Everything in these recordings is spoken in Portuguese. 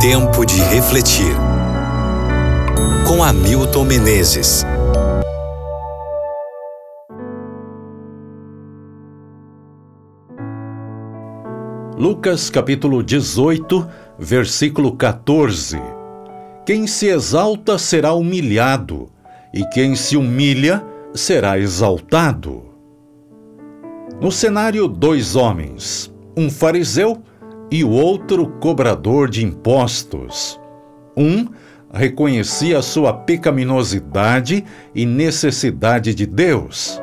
Tempo de refletir. Com Hamilton Menezes. Lucas capítulo 18, versículo 14. Quem se exalta será humilhado, e quem se humilha será exaltado. No cenário, dois homens, um fariseu e o outro cobrador de impostos. Um reconhecia sua pecaminosidade e necessidade de Deus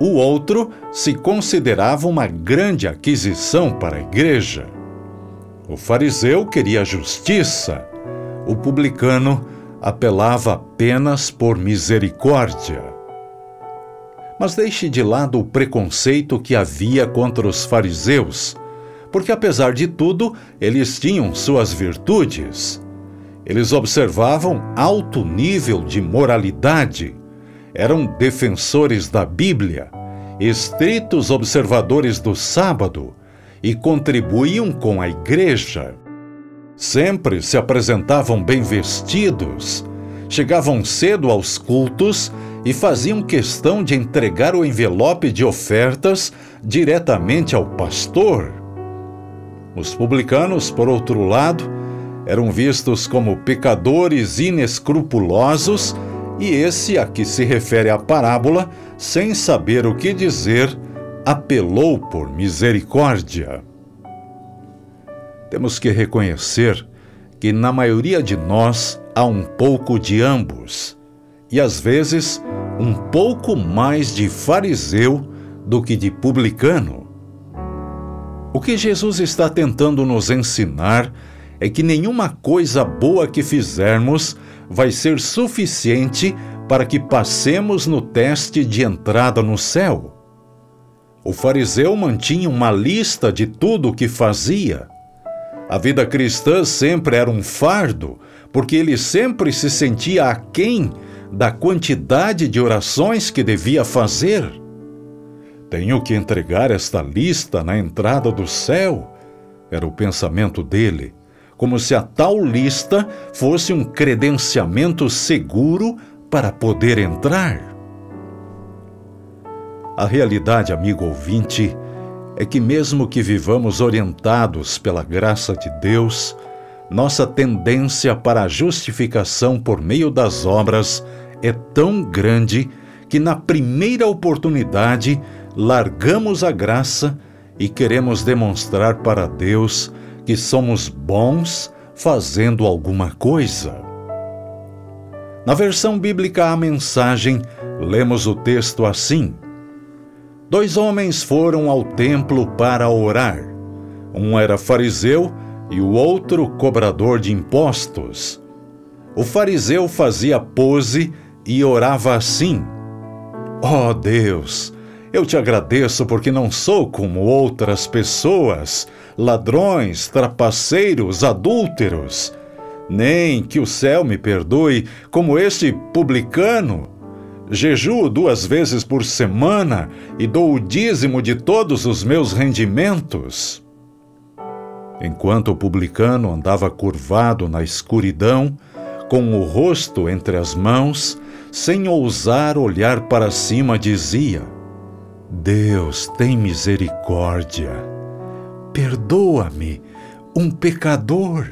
o outro se considerava uma grande aquisição para a igreja. O fariseu queria justiça, o publicano apelava apenas por misericórdia. Mas deixe de lado o preconceito que havia contra os fariseus, porque apesar de tudo, eles tinham suas virtudes. Eles observavam alto nível de moralidade eram defensores da Bíblia, estritos observadores do sábado e contribuíam com a igreja. Sempre se apresentavam bem vestidos, chegavam cedo aos cultos e faziam questão de entregar o envelope de ofertas diretamente ao pastor. Os publicanos, por outro lado, eram vistos como pecadores inescrupulosos e esse a que se refere a parábola, sem saber o que dizer, apelou por misericórdia. Temos que reconhecer que na maioria de nós há um pouco de ambos, e às vezes um pouco mais de fariseu do que de publicano. O que Jesus está tentando nos ensinar é que nenhuma coisa boa que fizermos vai ser suficiente para que passemos no teste de entrada no céu. O fariseu mantinha uma lista de tudo o que fazia. A vida cristã sempre era um fardo, porque ele sempre se sentia aquém da quantidade de orações que devia fazer. Tenho que entregar esta lista na entrada do céu, era o pensamento dele como se a tal lista fosse um credenciamento seguro para poder entrar. A realidade, amigo ouvinte, é que, mesmo que vivamos orientados pela graça de Deus, nossa tendência para a justificação por meio das obras é tão grande que, na primeira oportunidade, largamos a graça e queremos demonstrar para Deus que somos bons fazendo alguma coisa. Na versão bíblica A Mensagem, lemos o texto assim: Dois homens foram ao templo para orar. Um era fariseu e o outro cobrador de impostos. O fariseu fazia pose e orava assim: Ó oh Deus, eu te agradeço porque não sou como outras pessoas, ladrões, trapaceiros, adúlteros. Nem que o céu me perdoe como este publicano. Jejuo duas vezes por semana e dou o dízimo de todos os meus rendimentos. Enquanto o publicano andava curvado na escuridão, com o rosto entre as mãos, sem ousar olhar para cima, dizia: Deus tem misericórdia. Perdoa-me, um pecador.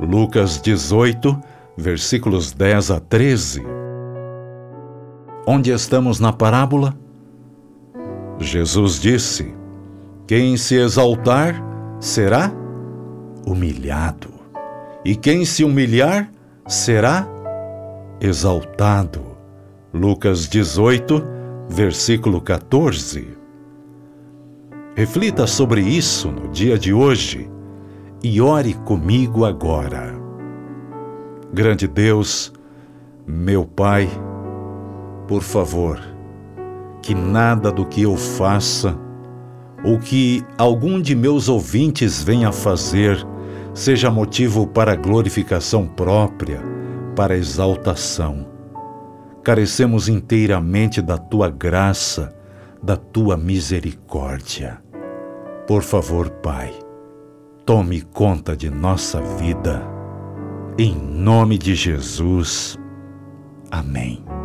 Lucas 18, versículos 10 a 13. Onde estamos na parábola? Jesus disse: Quem se exaltar será humilhado, e quem se humilhar será exaltado. Lucas 18, versículo 14. Reflita sobre isso no dia de hoje e ore comigo agora. Grande Deus, meu Pai, por favor, que nada do que eu faça ou que algum de meus ouvintes venha fazer seja motivo para glorificação própria, para exaltação carecemos inteiramente da tua graça, da tua misericórdia. Por favor, Pai, tome conta de nossa vida. Em nome de Jesus. Amém.